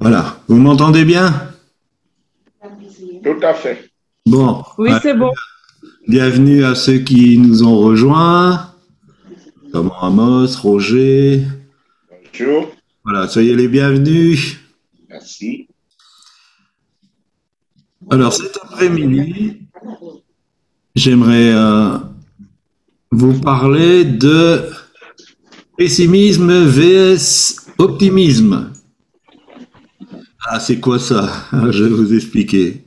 Voilà, vous m'entendez bien? Tout à fait. Bon. Oui, c'est bon. Bienvenue à ceux qui nous ont rejoints, comme Amos, Roger. Bonjour. Voilà, soyez les bienvenus. Merci. Alors cet après-midi, j'aimerais euh, vous parler de pessimisme vs optimisme. Ah, c'est quoi ça? Je vais vous expliquer.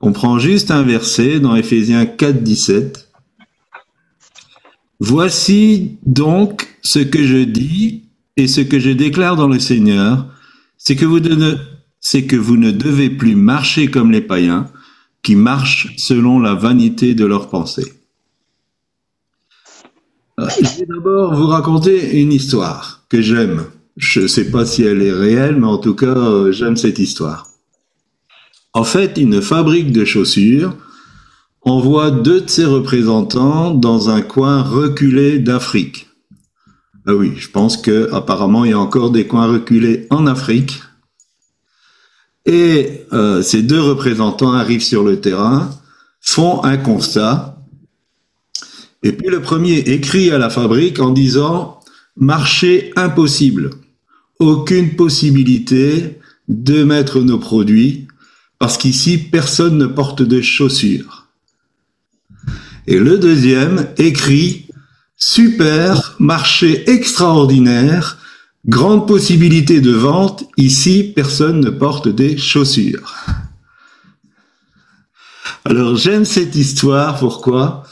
On prend juste un verset dans Éphésiens 4, 17. Voici donc ce que je dis et ce que je déclare dans le Seigneur, c'est que vous ne, que vous ne devez plus marcher comme les païens qui marchent selon la vanité de leurs pensées. Euh, Je vais d'abord vous raconter une histoire que j'aime. Je ne sais pas si elle est réelle, mais en tout cas, euh, j'aime cette histoire. En fait, une fabrique de chaussures envoie deux de ses représentants dans un coin reculé d'Afrique. Ah oui, je pense que apparemment il y a encore des coins reculés en Afrique. Et euh, ces deux représentants arrivent sur le terrain, font un constat, et puis le premier écrit à la fabrique en disant marché impossible, aucune possibilité de mettre nos produits parce qu'ici personne ne porte de chaussures. Et le deuxième écrit super, marché extraordinaire, grande possibilité de vente, ici personne ne porte des chaussures. Alors j'aime cette histoire, pourquoi?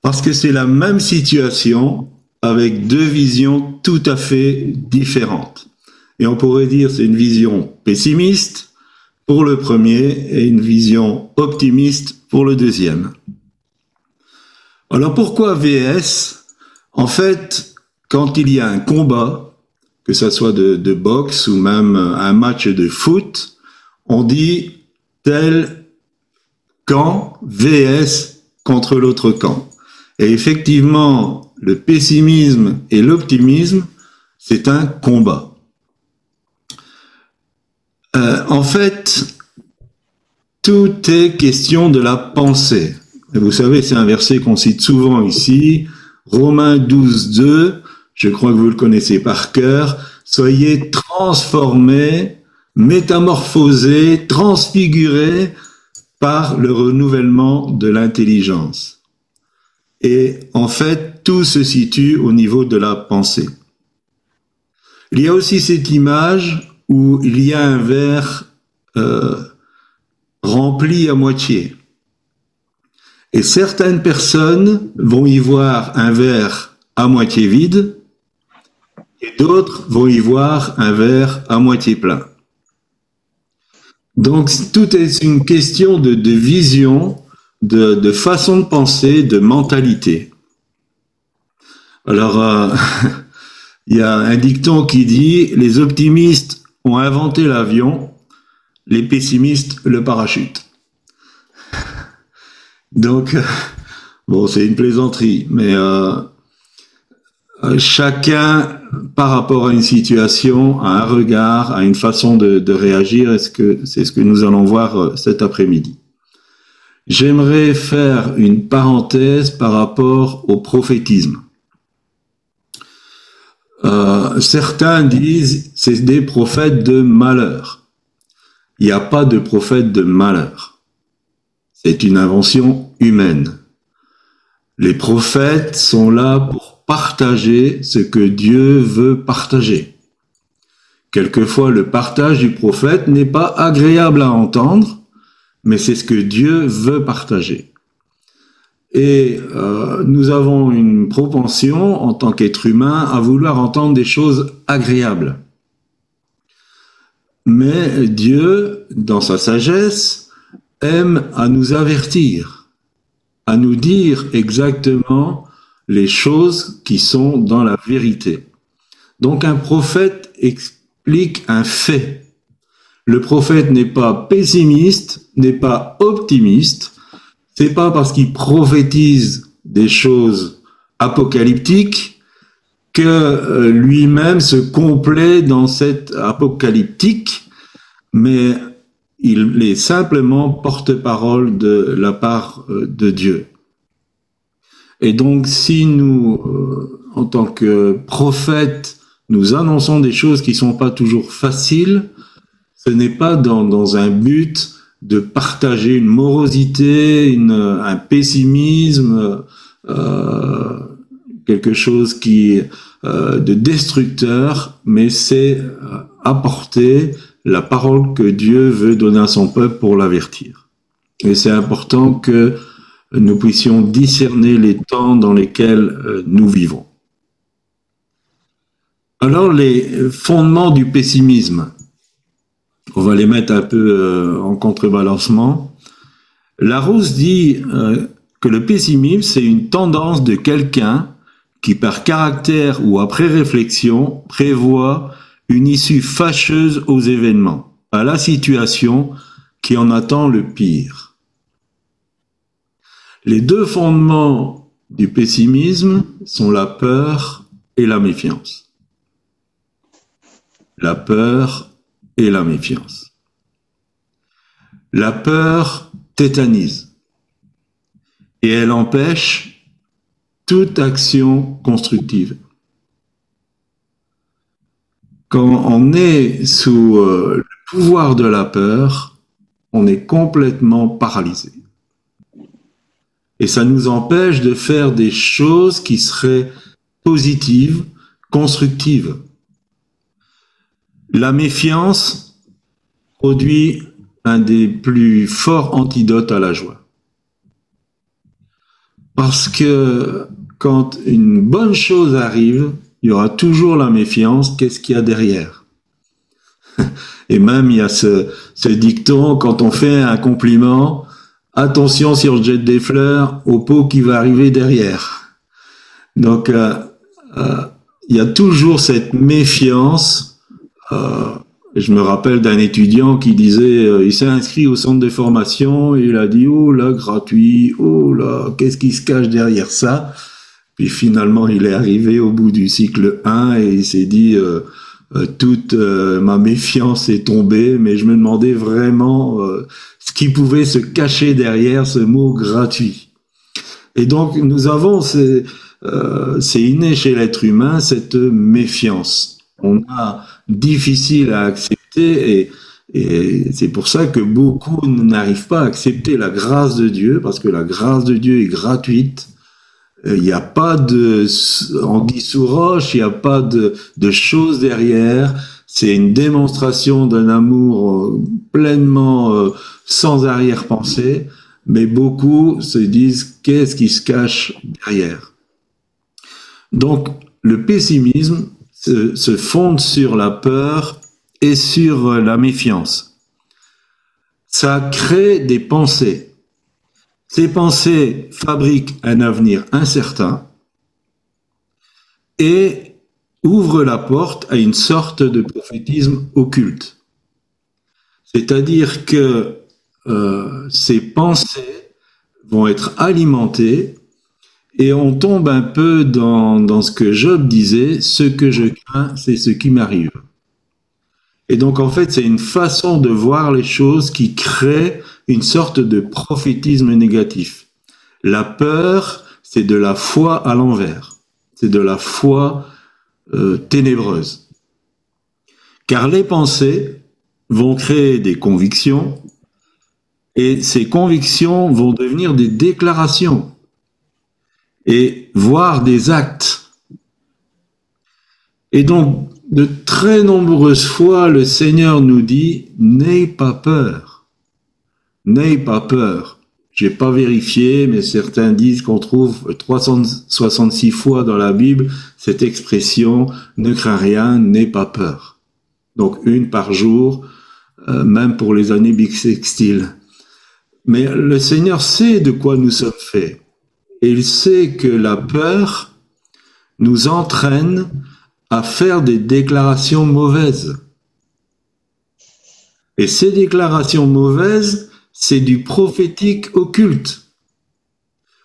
Parce que c'est la même situation avec deux visions tout à fait différentes. Et on pourrait dire c'est une vision pessimiste pour le premier et une vision optimiste pour le deuxième. Alors pourquoi VS En fait, quand il y a un combat, que ce soit de, de boxe ou même un match de foot, on dit tel camp VS contre l'autre camp. Et effectivement, le pessimisme et l'optimisme, c'est un combat. Euh, en fait, tout est question de la pensée. Vous savez, c'est un verset qu'on cite souvent ici, Romains 12, 2, je crois que vous le connaissez par cœur, soyez transformés, métamorphosés, transfigurés par le renouvellement de l'intelligence. Et en fait, tout se situe au niveau de la pensée. Il y a aussi cette image où il y a un verre euh, rempli à moitié. Et certaines personnes vont y voir un verre à moitié vide et d'autres vont y voir un verre à moitié plein. Donc tout est une question de, vision, de, de, façon de penser, de mentalité. Alors, euh, il y a un dicton qui dit, les optimistes ont inventé l'avion, les pessimistes le parachute. Donc, bon, c'est une plaisanterie, mais euh, chacun, par rapport à une situation, a un regard, a une façon de, de réagir. Est-ce que c'est ce que nous allons voir euh, cet après-midi J'aimerais faire une parenthèse par rapport au prophétisme. Euh, certains disent c'est des prophètes de malheur. Il n'y a pas de prophète de malheur. C'est une invention humaine. Les prophètes sont là pour partager ce que Dieu veut partager. Quelquefois, le partage du prophète n'est pas agréable à entendre, mais c'est ce que Dieu veut partager. Et euh, nous avons une propension, en tant qu'être humain, à vouloir entendre des choses agréables. Mais Dieu, dans sa sagesse, aime à nous avertir, à nous dire exactement les choses qui sont dans la vérité. Donc un prophète explique un fait. Le prophète n'est pas pessimiste, n'est pas optimiste. C'est pas parce qu'il prophétise des choses apocalyptiques que euh, lui-même se complaît dans cette apocalyptique, mais il est simplement porte-parole de la part euh, de Dieu. Et donc, si nous, euh, en tant que prophètes, nous annonçons des choses qui sont pas toujours faciles, ce n'est pas dans, un but de partager une morosité, un pessimisme, euh, quelque chose qui euh, de destructeur, mais c'est euh, apporter la parole que Dieu veut donner à son peuple pour l'avertir. Et c'est important que nous puissions discerner les temps dans lesquels nous vivons. Alors les fondements du pessimisme, on va les mettre un peu en contrebalancement. Larousse dit que le pessimisme, c'est une tendance de quelqu'un qui par caractère ou après réflexion prévoit une issue fâcheuse aux événements, à la situation qui en attend le pire. Les deux fondements du pessimisme sont la peur et la méfiance. La peur et la méfiance. La peur tétanise et elle empêche toute action constructive. Quand on est sous euh, le pouvoir de la peur, on est complètement paralysé. Et ça nous empêche de faire des choses qui seraient positives, constructives. La méfiance produit un des plus forts antidotes à la joie. Parce que quand une bonne chose arrive, il y aura toujours la méfiance, qu'est-ce qu'il y a derrière? Et même il y a ce, dicton, quand on fait un compliment, attention si on jette des fleurs au pot qui va arriver derrière. Donc euh, euh, il y a toujours cette méfiance je me rappelle d'un étudiant qui disait, euh, il s'est inscrit au centre de formation et il a dit, oh là, gratuit, oh là, qu'est-ce qui se cache derrière ça? Puis finalement, il est arrivé au bout du cycle 1 et il s'est dit, euh, euh, toute ma méfiance est tombée, mais je me demandais vraiment ce qui pouvait se cacher derrière ce mot gratuit. Et donc, nous avons, c'est inné chez l'être humain, cette méfiance. On a difficile à accepter et, c'est pour ça que beaucoup n'arrivent pas à accepter la grâce de Dieu parce que la grâce de Dieu est gratuite. Il n'y a pas de anguille sous roche, il n'y a pas de, de choses derrière. C'est une démonstration d'un amour euh, pleinement euh, sans arrière-pensée, mais beaucoup se disent qu'est-ce qui se cache derrière? Donc le pessimisme, se, fonde sur la peur et sur la méfiance. Ça crée des pensées. Ces pensées fabriquent un avenir incertain et ouvrent la porte à une sorte de prophétisme occulte. C'est-à-dire que euh, ces pensées vont être alimentées et on tombe un peu dans, ce que Job disait, ce que je crains, c'est ce qui m'arrive. Et donc en fait, c'est une façon de voir les choses qui crée une sorte de prophétisme négatif. La peur, c'est de la foi à l'envers. C'est de la foi euh, ténébreuse. Car les pensées vont créer des convictions et ces convictions vont devenir des déclarations et voir des actes. Et donc, de très nombreuses fois, le Seigneur nous dit, n'aie pas peur. N'aie pas peur. J'ai pas vérifié, mais certains disent qu'on trouve 366 fois dans la Bible cette expression ne crains rien, n'aie pas peur. Donc une par jour, euh, même pour les années bissextiles. Mais le Seigneur sait de quoi nous sommes faits. Et il sait que la peur nous entraîne à faire des déclarations mauvaises. Et ces déclarations mauvaises, c'est du prophétique occulte.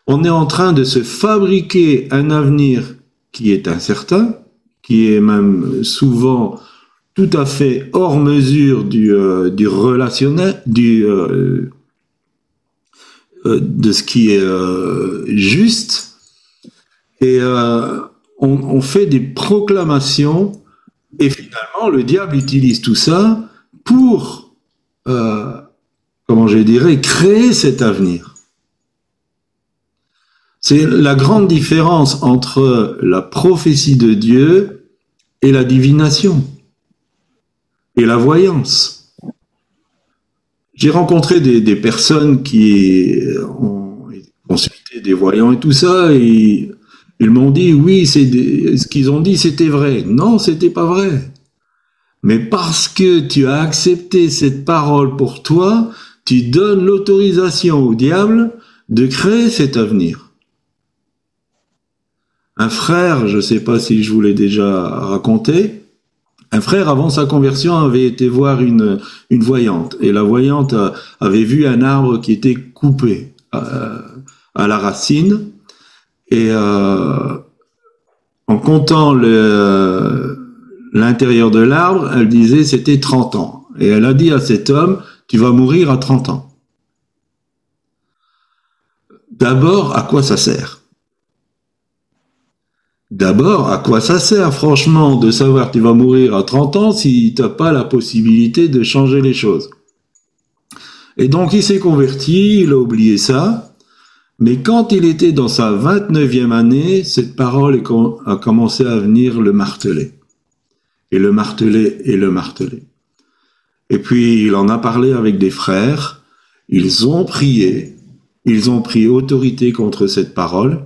On est en train de se fabriquer un avenir qui est incertain, qui est même souvent tout à fait hors mesure du, euh, relationnel, du, euh, de ce qui est juste. Et on, on, fait des proclamations et finalement le diable utilise tout ça pour, comment je dirais, créer cet avenir. C'est la grande différence entre la prophétie de Dieu et la divination et la voyance. J'ai rencontré des, personnes qui ont consulté des voyants et tout ça, et ils m'ont dit oui, c'est ce qu'ils ont dit, c'était vrai. Non, c'était pas vrai. Mais parce que tu as accepté cette parole pour toi, tu donnes l'autorisation au diable de créer cet avenir. Un frère, je ne sais pas si je vous l'ai déjà raconté, un frère, avant sa conversion, avait été voir une, une voyante. Et la voyante avait vu un arbre qui était coupé euh, à la racine. Et euh, en comptant l'intérieur de l'arbre, elle disait c'était 30 ans. Et elle a dit à cet homme, tu vas mourir à 30 ans. D'abord, à quoi ça sert? D'abord, à quoi ça sert, franchement, de savoir que tu vas mourir à 30 ans si tu n'as pas la possibilité de changer les choses? Et donc, il s'est converti, il a oublié ça. Mais quand il était dans sa 29e année, cette parole a commencé à venir le marteler. Et le marteler et le marteler. Et puis, il en a parlé avec des frères. Ils ont prié. Ils ont pris autorité contre cette parole.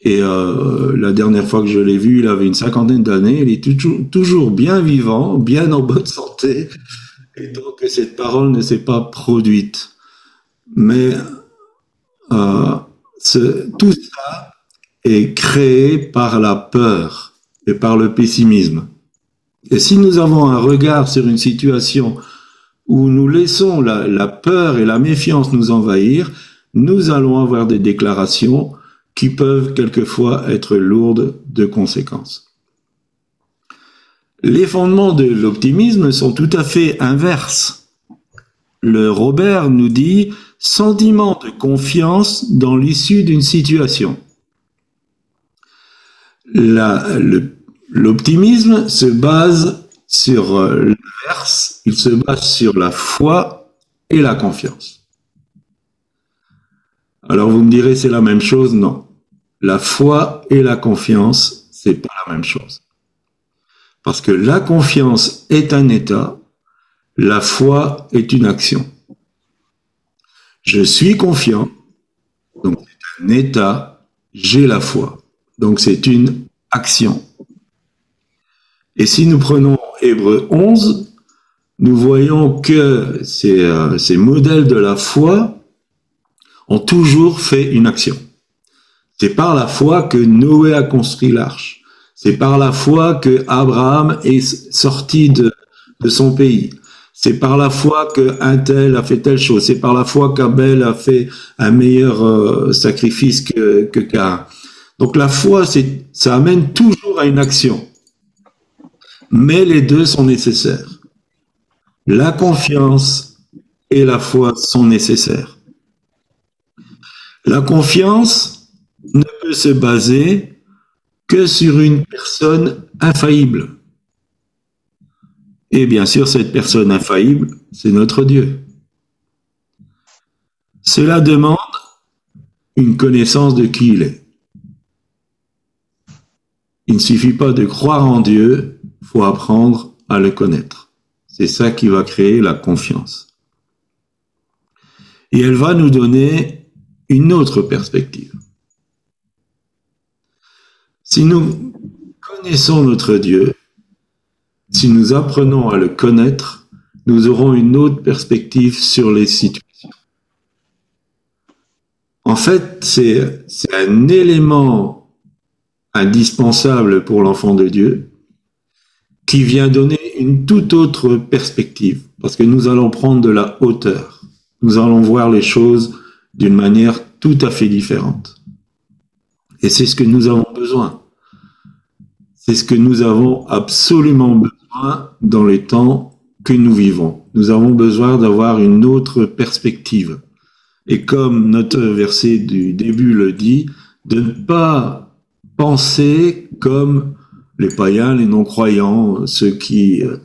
Et euh, la dernière fois que je l'ai vu, il avait une cinquantaine d'années. Il est toujours, toujours bien vivant, bien en bonne santé. Et donc cette parole ne s'est pas produite. Mais euh, tout ça est créé par la peur et par le pessimisme. Et si nous avons un regard sur une situation où nous laissons la, la peur et la méfiance nous envahir, nous allons avoir des déclarations qui peuvent quelquefois être lourdes de conséquences. Les fondements de l'optimisme sont tout à fait inverses. Le Robert nous dit sentiment de confiance dans l'issue d'une situation. L'optimisme se base sur l'inverse, il se base sur la foi et la confiance. Alors vous me direz c'est la même chose, non. La foi et la confiance, c'est pas la même chose. Parce que la confiance est un état, la foi est une action. Je suis confiant, donc c'est un état, j'ai la foi. Donc c'est une action. Et si nous prenons Hébreu 11, nous voyons que euh, ces modèles de la foi ont toujours fait une action. C'est par la foi que Noé a construit l'arche. C'est par la foi que Abraham est sorti de, son pays. C'est par la foi que un tel a fait telle chose. C'est par la foi qu'Abel a fait un meilleur euh, sacrifice que, que Cain. Donc la foi, ça amène toujours à une action. Mais les deux sont nécessaires. La confiance et la foi sont nécessaires. La confiance, se baser que sur une personne infaillible. Et bien sûr, cette personne infaillible, c'est notre Dieu. Cela demande une connaissance de qui il est. Il ne suffit pas de croire en Dieu, il faut apprendre à le connaître. C'est ça qui va créer la confiance. Et elle va nous donner une autre perspective. Si nous connaissons notre Dieu, si nous apprenons à le connaître, nous aurons une autre perspective sur les situations. En fait, c'est un élément indispensable pour l'enfant de Dieu qui vient donner une toute autre perspective, parce que nous allons prendre de la hauteur, nous allons voir les choses d'une manière tout à fait différente. Et c'est ce que nous avons besoin. C'est ce que nous avons absolument besoin dans les temps que nous vivons. Nous avons besoin d'avoir une autre perspective. Et comme notre verset du début le dit, de ne pas penser comme les païens, les non-croyants, ceux qui euh,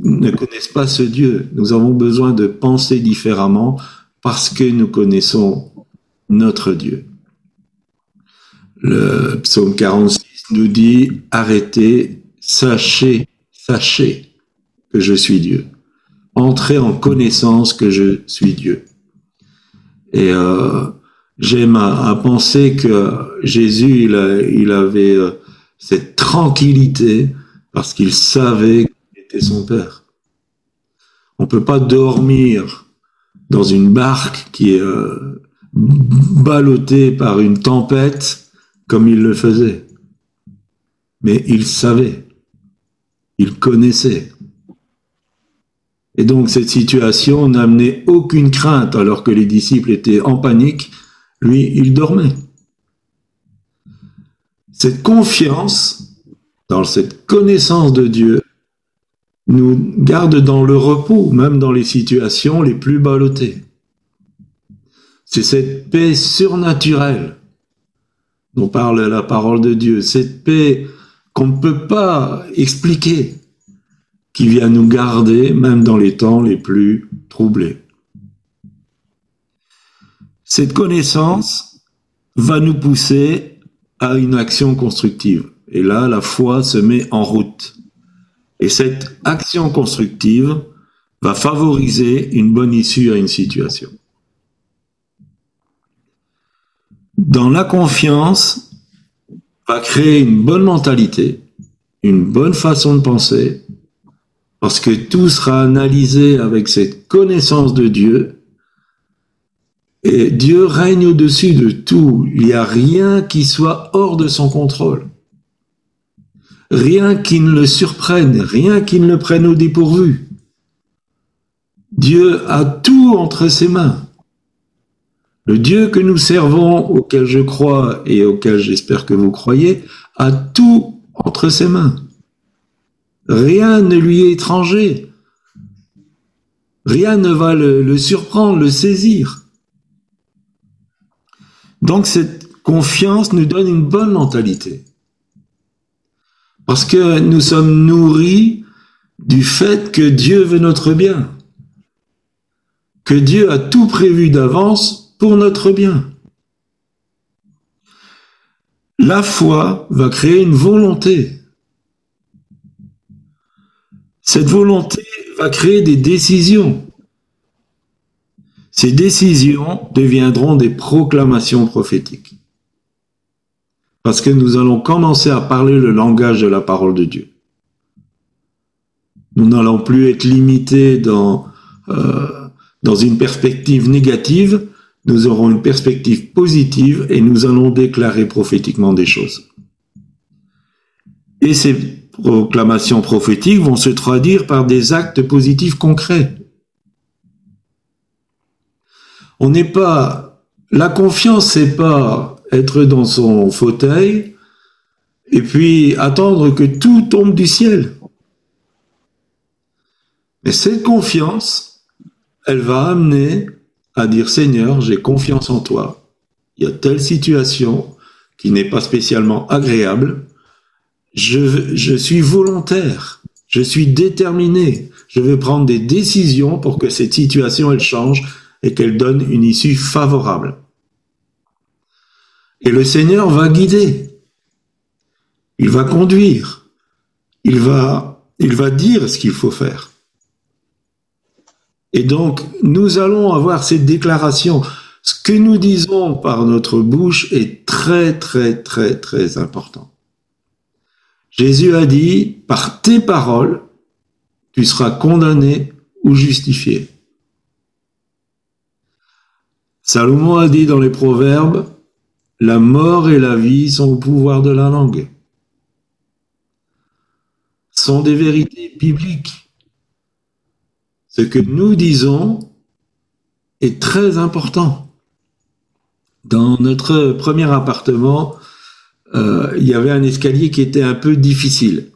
ne connaissent pas ce Dieu. Nous avons besoin de penser différemment parce que nous connaissons notre Dieu. Le psaume 46 nous dit, arrêtez, sachez, sachez que je suis Dieu. Entrez en connaissance que je suis Dieu. Et euh, j'aime à, penser que Jésus, il, avait euh, cette tranquillité parce qu'il savait qu'il était son Père. On peut pas dormir dans une barque qui est euh, ballottée par une tempête comme il le faisait. Mais il savait, il connaissait. Et donc cette situation n'amenait aucune crainte alors que les disciples étaient en panique. Lui, il dormait. Cette confiance dans cette connaissance de Dieu nous garde dans le repos, même dans les situations les plus ballottées. C'est cette paix surnaturelle dont parle la parole de Dieu, cette paix qu'on ne peut pas expliquer, qui vient nous garder même dans les temps les plus troublés. Cette connaissance va nous pousser à une action constructive. Et là, la foi se met en route. Et cette action constructive va favoriser une bonne issue à une situation. Dans la confiance, va créer une bonne mentalité, une bonne façon de penser, parce que tout sera analysé avec cette connaissance de Dieu. Et Dieu règne au-dessus de tout. Il n'y a rien qui soit hors de son contrôle. Rien qui ne le surprenne, rien qui ne le prenne au dépourvu. Dieu a tout entre ses mains. Le Dieu que nous servons, auquel je crois et auquel j'espère que vous croyez, a tout entre ses mains. Rien ne lui est étranger. Rien ne va le, surprendre, le saisir. Donc cette confiance nous donne une bonne mentalité. Parce que nous sommes nourris du fait que Dieu veut notre bien. Que Dieu a tout prévu d'avance pour notre bien. La foi va créer une volonté. Cette volonté va créer des décisions. Ces décisions deviendront des proclamations prophétiques. Parce que nous allons commencer à parler le langage de la parole de Dieu. Nous n'allons plus être limités dans, euh, une perspective négative, nous aurons une perspective positive et nous allons déclarer prophétiquement des choses. Et c'est proclamations prophétiques vont se traduire par des actes positifs concrets. On n'est pas, la confiance, c'est pas être dans son fauteuil et puis attendre que tout tombe du ciel. Mais cette confiance, elle va amener à dire Seigneur, j'ai confiance en toi. Il y a telle situation qui n'est pas spécialement agréable, je, suis volontaire, je suis déterminé, je veux prendre des décisions pour que cette situation, elle change et qu'elle donne une issue favorable. Et le Seigneur va guider, il va conduire, il va, il va dire ce qu'il faut faire. Et donc, nous allons avoir cette déclaration. Ce que nous disons par notre bouche est très, très, très, très important. Jésus a dit, par tes paroles, tu seras condamné ou justifié. Salomon a dit dans les Proverbes, la mort et la vie sont au pouvoir de la langue. Sont des vérités bibliques. Ce que nous disons est très important. Dans notre premier appartement, euh, il y avait un escalier qui était un peu difficile.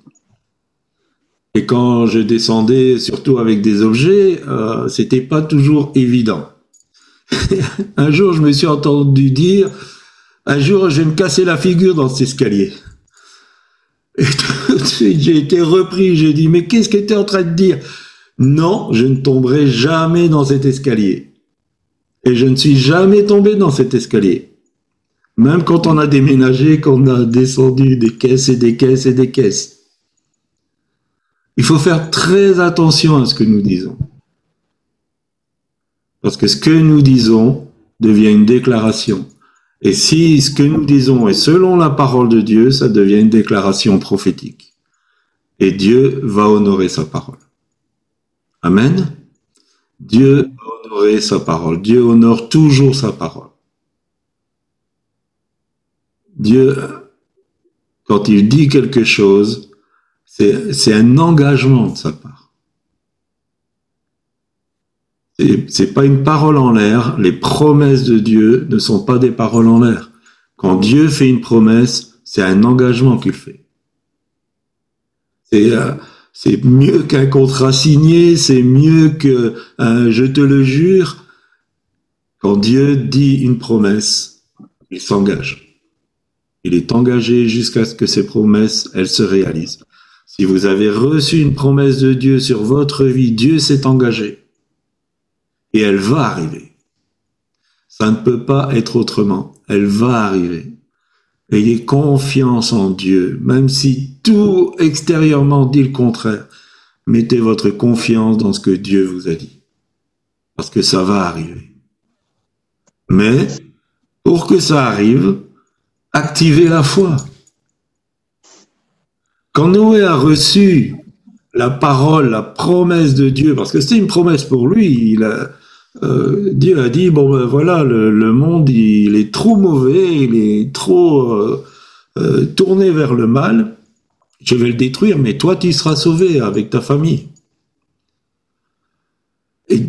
Et quand je descendais, surtout avec des objets, euh, c'était pas toujours évident. un jour, je me suis entendu dire, un jour, je vais me casser la figure dans cet escalier. Et tout de suite, j'ai été repris. J'ai dit, mais qu'est-ce que tu es en train de dire? Non, je ne tomberai jamais dans cet escalier. Et je ne suis jamais tombé dans cet escalier. Même quand on a déménagé, qu'on a descendu des caisses et des caisses et des caisses. Il faut faire très attention à ce que nous disons. Parce que ce que nous disons devient une déclaration. Et si ce que nous disons est selon la parole de Dieu, ça devient une déclaration prophétique. Et Dieu va honorer sa parole. Amen. Dieu va honorer sa parole. Dieu honore toujours sa parole. Dieu, quand il dit quelque chose, c'est un engagement de sa part. C'est pas une parole en l'air. Les promesses de Dieu ne sont pas des paroles en l'air. Quand Dieu fait une promesse, c'est un engagement qu'il fait. C'est euh, c'est mieux qu'un contrat signé, c'est mieux que un je te le jure. Quand Dieu dit une promesse, il s'engage. Il est engagé jusqu'à ce que ces promesses, elles se réalisent. Si vous avez reçu une promesse de Dieu sur votre vie, Dieu s'est engagé. Et elle va arriver. Ça ne peut pas être autrement. Elle va arriver. Ayez confiance en Dieu, même si tout extérieurement dit le contraire. Mettez votre confiance dans ce que Dieu vous a dit. Parce que ça va arriver. Mais, pour que ça arrive, activez la foi. Quand Noé a reçu la parole, la promesse de Dieu, parce que c'était une promesse pour lui, il a, euh, Dieu a dit bon ben voilà le, monde il est trop mauvais, il est trop euh, euh, tourné vers le mal. Je vais le détruire, mais toi tu seras sauvé avec ta famille. Et,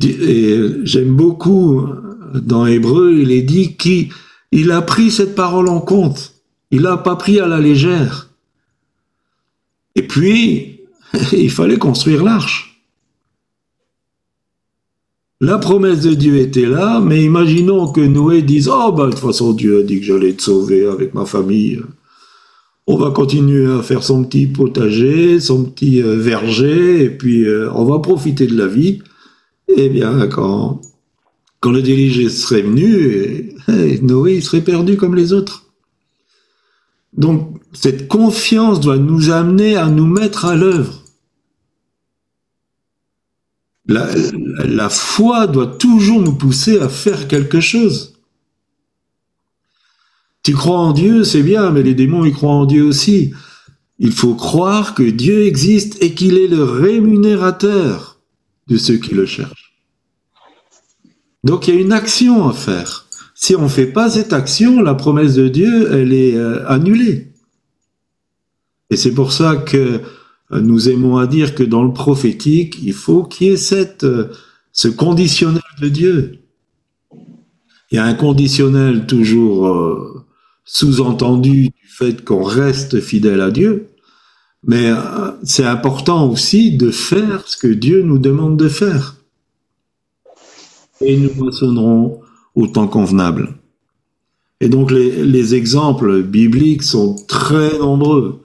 j'aime beaucoup dans Hébreu, il est dit qu'il a pris cette parole en compte. Il l'a pas pris à la légère. Et puis, il fallait construire l'arche. La promesse de Dieu était là, mais imaginons que Noé dise Oh, ben, de toute façon, Dieu a dit que j'allais te sauver avec ma famille. On va continuer à faire son petit potager, son petit euh, verger, et puis euh, on va profiter de la vie. Eh bien, quand, quand le déluge serait venu, eh, Noé serait perdu comme les autres. Donc, cette confiance doit nous amener à nous mettre à l'œuvre. La, foi doit toujours nous pousser à faire quelque chose. Tu crois en Dieu, c'est bien, mais les démons, ils croient en Dieu aussi. Il faut croire que Dieu existe et qu'il est le rémunérateur de ceux qui le cherchent. Donc il y a une action à faire. Si on ne fait pas cette action, la promesse de Dieu, elle est euh, annulée. Et c'est pour ça que nous aimons à dire que dans le prophétique, il faut qu'il y ait cette, euh, ce conditionnel de Dieu. Il y a un conditionnel toujours euh, sous-entendu du fait qu'on reste fidèle à Dieu, mais euh, c'est important aussi de faire ce que Dieu nous demande de faire. Et nous moissonnerons au temps convenable. Et donc les exemples bibliques sont très nombreux,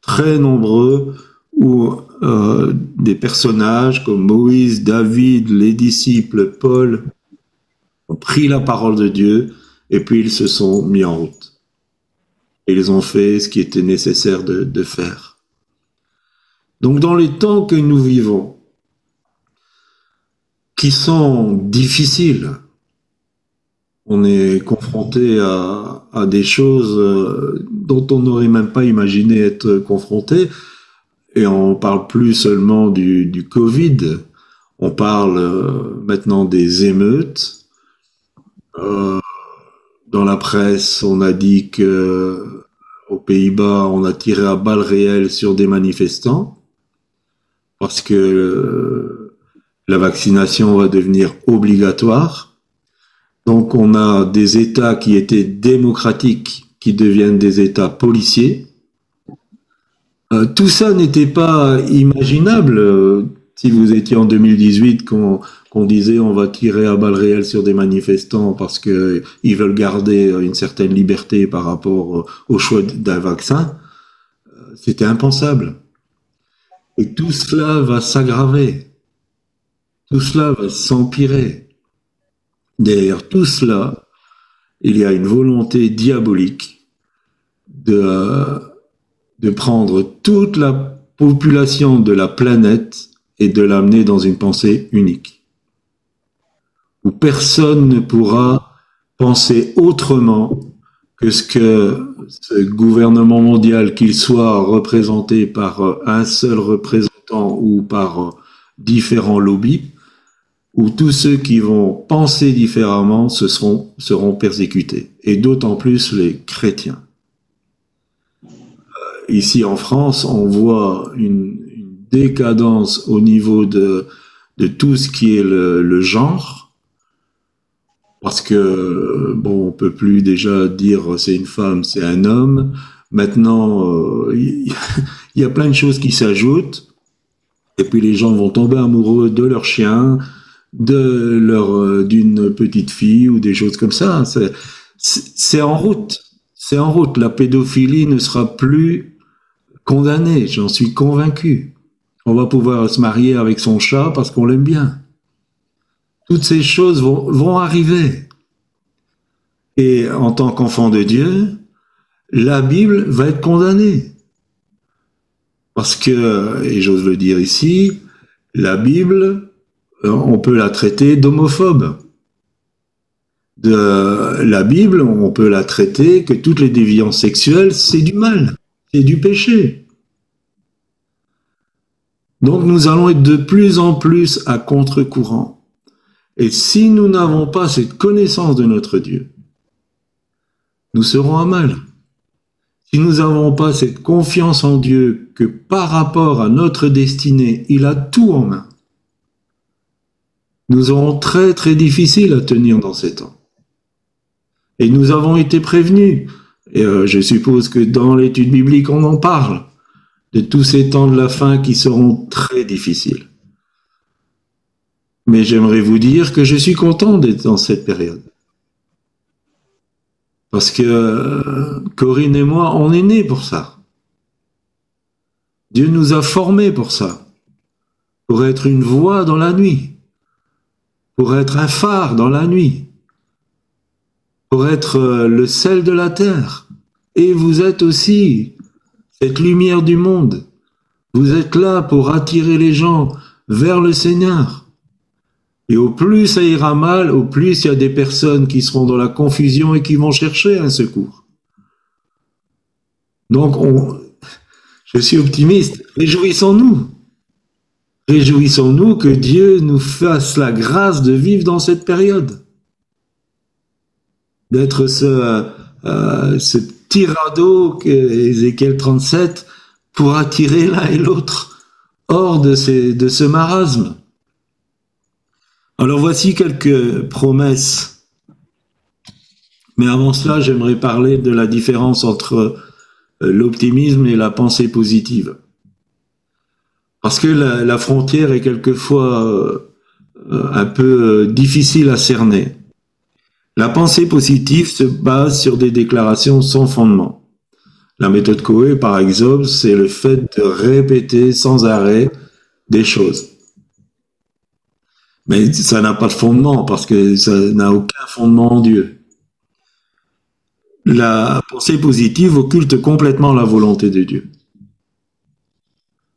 très nombreux où euh, des personnages comme Moïse, David, les disciples, Paul ont pris la parole de Dieu et puis ils se sont mis en route. Ils ont fait ce qui était nécessaire de, faire. Donc dans les temps que nous vivons, qui sont difficiles, on est confronté à, à des choses euh, dont on n'aurait même pas imaginé être confronté, et on parle plus seulement du, Covid, on parle euh, maintenant des émeutes. Euh, dans la presse, on a dit que aux Pays-Bas, on a tiré à balles réelles sur des manifestants parce que euh, la vaccination va devenir obligatoire. Donc on a des États qui étaient démocratiques qui deviennent des États policiers. Euh, tout ça n'était pas imaginable euh, si vous étiez en 2018 qu'on disait on va tirer à balles réelles sur des manifestants parce qu'ils veulent garder une certaine liberté par rapport au choix d'un vaccin. C'était impensable. Et tout cela va s'aggraver. Tout cela va s'empirer. Derrière tout cela, il y a une volonté diabolique de, de prendre toute la population de la planète et de l'amener dans une pensée unique, où personne ne pourra penser autrement que ce que ce gouvernement mondial, qu'il soit représenté par un seul représentant ou par différents lobbies, où tous ceux qui vont penser différemment se seront, seront persécutés, et d'autant plus les chrétiens. Ici en France, on voit une, décadence au niveau de, de tout ce qui est le, genre, parce que bon, on peut plus déjà dire c'est une femme, c'est un homme. Maintenant, euh, il y a plein de choses qui s'ajoutent, et puis les gens vont tomber amoureux de leur chien, de leur euh, d'une petite fille ou des choses comme ça. C'est en route. C'est en route. La pédophilie ne sera plus condamnée, j'en suis convaincu. On va pouvoir se marier avec son chat parce qu'on l'aime bien. Toutes ces choses vont, arriver. Et en tant qu'enfant de Dieu, la Bible va être condamnée. Parce que, et j'ose le dire ici, la Bible euh, on peut la traiter d'homophobe. La Bible, on peut la traiter que toutes les déviances sexuelles, c'est du mal, c'est du péché. Donc nous allons être de plus en plus à contre-courant. Et si nous n'avons pas cette connaissance de notre Dieu, nous serons à mal. Si nous n'avons pas cette confiance en Dieu que par rapport à notre destinée, il a tout en main, nous aurons très très difficile à tenir dans ces temps. Et nous avons été prévenus. Et euh, je suppose que dans l'étude biblique, on en parle de tous ces temps de la fin qui seront très difficiles. Mais j'aimerais vous dire que je suis content d'être dans cette période. Parce que euh, Corinne et moi, on est nés pour ça. Dieu nous a formés pour ça, pour être une voix dans la nuit pour être un phare dans la nuit, pour être euh, le sel de la terre. Et vous êtes aussi cette lumière du monde. Vous êtes là pour attirer les gens vers le Seigneur. Et au plus ça ira mal, au plus il y a des personnes qui seront dans la confusion et qui vont chercher un secours. Donc, on, je suis optimiste. Réjouissons-nous. Réjouissons-nous que Dieu nous fasse la grâce de vivre dans cette période. D'être ce, euh, ce tirado Ézéchiel 37 pour attirer l'un et l'autre hors de ce marasme. Alors voici quelques promesses. Mais avant cela, j'aimerais parler de la différence entre euh, l'optimisme et la pensée positive. Parce que la, frontière est quelquefois euh, un peu euh, difficile à cerner. La pensée positive se base sur des déclarations sans fondement. La méthode Coe, par exemple, c'est le fait de répéter sans arrêt des choses. Mais ça n'a pas de fondement parce que ça n'a aucun fondement en Dieu. La pensée positive occulte complètement la volonté de Dieu.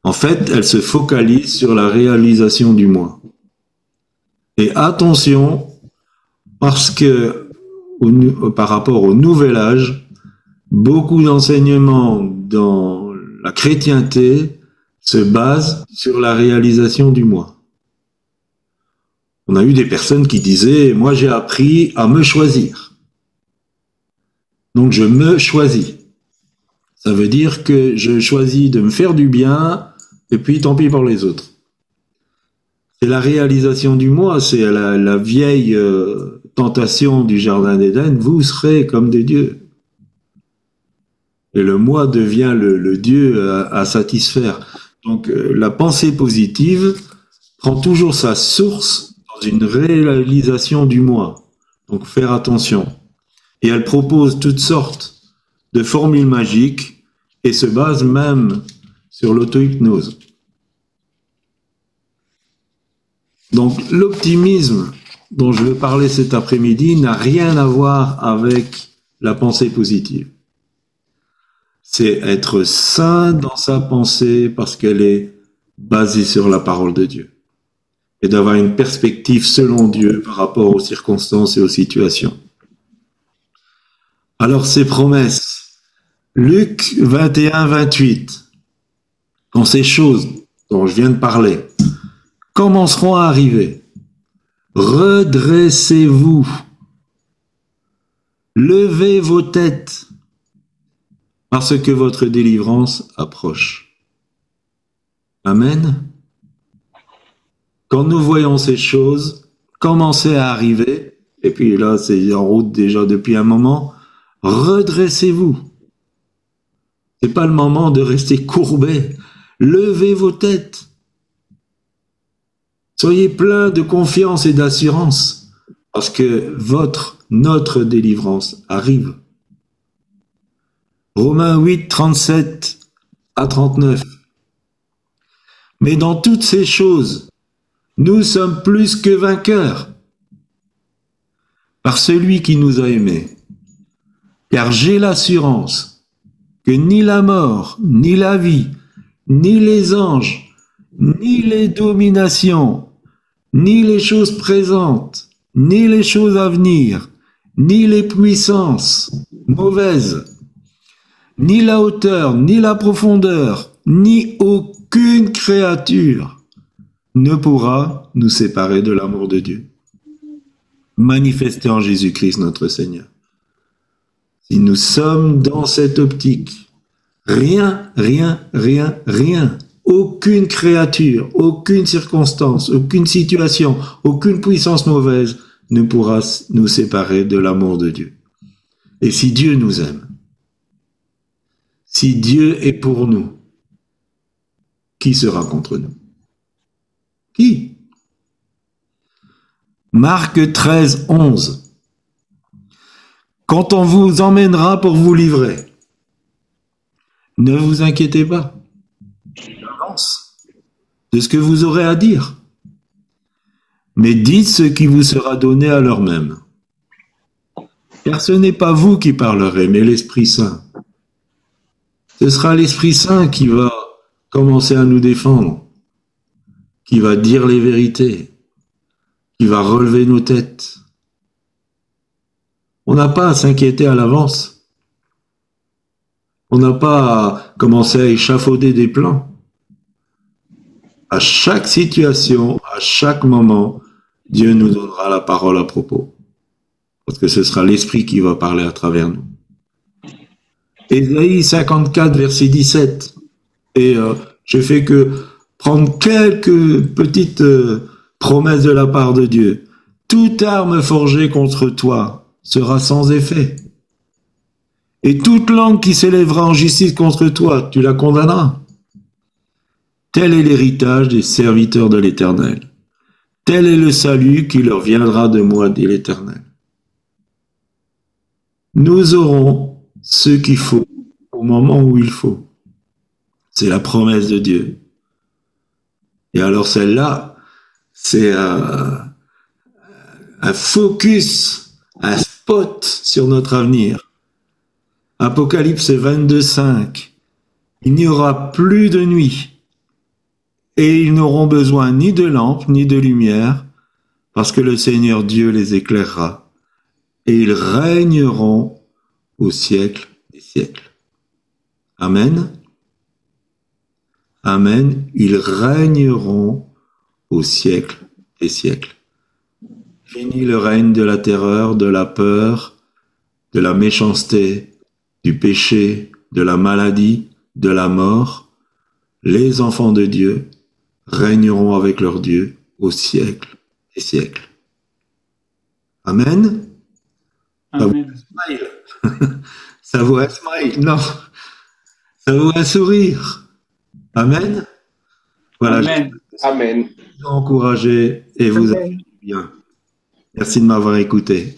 En fait, elle se focalise sur la réalisation du moi. Et attention, parce que par rapport au nouvel âge, beaucoup d'enseignements dans la chrétienté se basent sur la réalisation du moi. On a eu des personnes qui disaient, moi j'ai appris à me choisir. Donc je me choisis. Ça veut dire que je choisis de me faire du bien et puis tant pis pour les autres. C'est la réalisation du moi, c'est la, vieille euh, du Jardin d'Éden, vous serez comme des dieux. Et le moi devient le, Dieu à, satisfaire. Donc euh, la pensée positive prend toujours sa source dans une réalisation du moi. Donc faire attention. Et elle propose toutes sortes de formules magiques et se base même sur l'auto-hypnose. Donc l'optimisme dont je veux parler cet après-midi n'a rien à voir avec la pensée positive. C'est être sain dans sa pensée parce qu'elle est basée sur la parole de Dieu et d'avoir une perspective selon Dieu par rapport aux circonstances et aux situations. Alors ces promesses, Luc 21, 28, quand ces choses dont je viens de parler commenceront à arriver, redressez-vous, levez vos têtes, parce que votre délivrance approche. Amen. Quand nous voyons ces choses commencer à arriver, et puis là c'est en route déjà depuis un moment, redressez-vous. C'est pas le moment de rester courbé. Levez vos têtes. Soyez plein de confiance et d'assurance parce que votre, notre délivrance arrive. Romains 8, 37 à 39. Mais dans toutes ces choses, nous sommes plus que vainqueurs par celui qui nous a aimés. Car j'ai l'assurance que ni la mort, ni la vie, ni les anges, ni les dominations, ni les choses présentes, ni les choses à venir, ni les puissances mauvaises, ni la hauteur, ni la profondeur, ni aucune créature ne pourra nous séparer de l'amour de Dieu, manifesté en Jésus-Christ notre Seigneur. Si nous sommes dans cette optique, rien, rien, rien, rien aucune créature, aucune circonstance, aucune situation, aucune puissance mauvaise ne pourra nous séparer de l'amour de Dieu. Et si Dieu nous aime, si Dieu est pour nous, qui sera contre nous? Qui? Marc 13, 11. Quand on vous emmènera pour vous livrer, ne vous inquiétez pas de ce que vous aurez à dire. Mais dites ce qui vous sera donné à l'heure même. Car ce n'est pas vous qui parlerez, mais l'Esprit Saint. Ce sera l'Esprit Saint qui va commencer à nous défendre, qui va dire les vérités, qui va relever nos têtes. On n'a pas à s'inquiéter à l'avance. On n'a pas à commencer à échafauder des plans à chaque situation, à chaque moment, Dieu nous donnera la parole à propos. Parce que ce sera l'Esprit qui va parler à travers nous. Ésaïe 54, verset 17. Et euh, je fais que prendre quelques petites euh, promesses de la part de Dieu. Toute arme forgée contre toi sera sans effet. Et toute langue qui s'élèvera en justice contre toi, tu la condamneras. Tel est l'héritage des serviteurs de l'Éternel. Tel est le salut qui leur viendra de moi, dit l'Éternel. Nous aurons ce qu'il faut au moment où il faut. C'est la promesse de Dieu. Et alors celle-là, c'est un, focus, un spot sur notre avenir. Apocalypse 22, 5. Il n'y aura plus de nuit et ils n'auront besoin ni de lampe ni de lumière, parce que le Seigneur Dieu les éclairera, et ils régneront au siècle des siècles. Amen. Amen. Ils régneront au siècle des siècles. Fini le règne de la terreur, de la peur, de la méchanceté, du péché, de la maladie, de la mort. Les enfants de Dieu régneront avec leur Dieu au siècle des siècles. Amen. Amen. Ça vaut un smile. Non, Ça vaut un sourire. Amen. Voilà, Amen. Amen. je vous encourager et vous Amen. bien. Merci de m'avoir écouté.